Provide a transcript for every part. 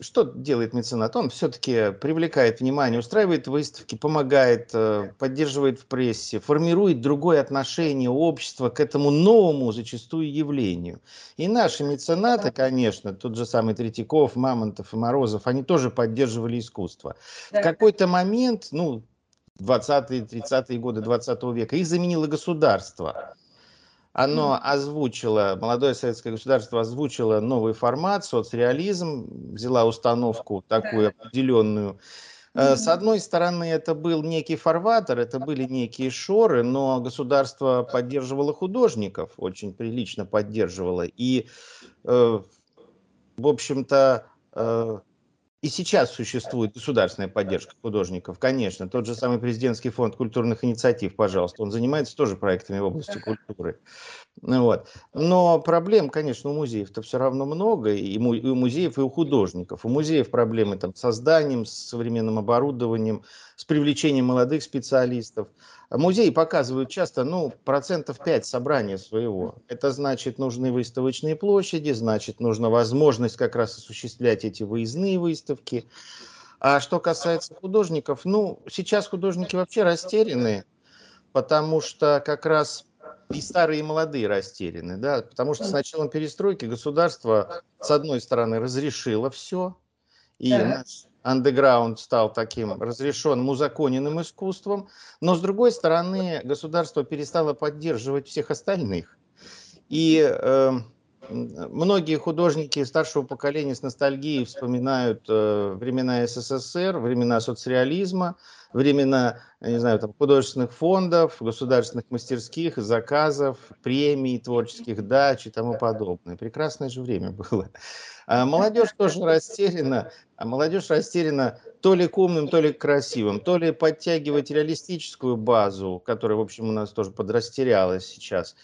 что делает меценат? Он все-таки привлекает внимание, устраивает выставки, помогает, э, поддерживает в прессе, формирует другое отношение общества к этому новому зачастую явлению. И наши меценаты, конечно, тот же самый Третьяков, Мамонтов и Морозов, они тоже поддерживали искусство. В какой-то момент, ну, 20-е, 30-е годы 20 века, их заменило государство оно озвучило, молодое советское государство озвучило новый формат, соцреализм, взяла установку такую определенную. Э, с одной стороны, это был некий фарватер, это были некие шоры, но государство поддерживало художников, очень прилично поддерживало. И, э, в общем-то, э, и сейчас существует государственная поддержка художников, конечно. Тот же самый президентский фонд культурных инициатив, пожалуйста, он занимается тоже проектами в области культуры. Ну вот. Но проблем, конечно, у музеев-то все равно много, и у музеев, и у художников. У музеев проблемы там, с созданием, с современным оборудованием, с привлечением молодых специалистов. Музеи показывают часто, ну, процентов 5 собрания своего. Это значит, нужны выставочные площади, значит, нужна возможность как раз осуществлять эти выездные выставки. А что касается художников, ну, сейчас художники вообще растеряны, потому что как раз и старые, и молодые растеряны, да, потому что с началом перестройки государство, с одной стороны, разрешило все, и наш андеграунд стал таким разрешенным, узаконенным искусством, но с другой стороны государство перестало поддерживать всех остальных. И э, многие художники старшего поколения с ностальгией вспоминают э, времена СССР, времена соцреализма, времена, не знаю, там, художественных фондов, государственных мастерских, заказов, премий, творческих дач и тому подобное. Прекрасное же время было. А молодежь тоже растеряна, а молодежь растеряна то ли к умным, то ли к красивым, то ли подтягивать реалистическую базу, которая, в общем, у нас тоже подрастерялась сейчас,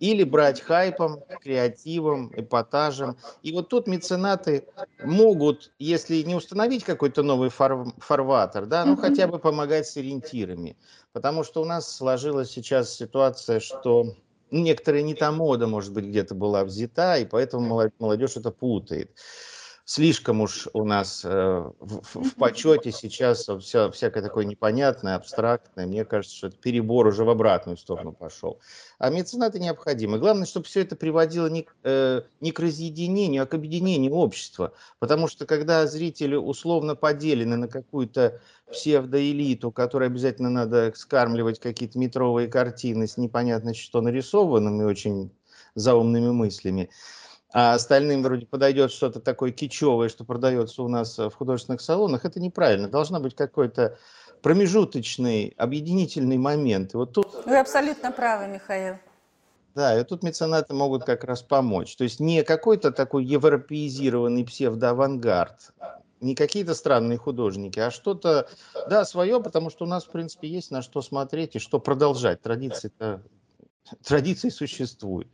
или брать хайпом, креативом, эпатажем. И вот тут меценаты могут, если не установить какой-то новый фар фарватер, да, ну хотя бы помогать с ориентирами. Потому что у нас сложилась сейчас ситуация, что некоторая не та мода, может быть, где-то была взята, и поэтому молодежь это путает слишком уж у нас э, в, в почете сейчас все, всякое такое непонятное, абстрактное. Мне кажется, что это перебор уже в обратную сторону пошел. А меценаты необходимы. Главное, чтобы все это приводило не, э, не к разъединению, а к объединению общества. Потому что когда зрители условно поделены на какую-то псевдоэлиту, которой обязательно надо скармливать какие-то метровые картины с непонятно что нарисованными, очень заумными мыслями, а остальным вроде подойдет что-то такое кичевое, что продается у нас э, в художественных салонах, это неправильно. Должна быть какой-то промежуточный, объединительный момент. И вот тут... Вы абсолютно правы, Михаил. Да, и тут меценаты могут как раз помочь. То есть не какой-то такой европеизированный псевдоавангард, не какие-то странные художники, а что-то, да, свое, потому что у нас, в принципе, есть на что смотреть и что продолжать. Традиции, традиции существуют.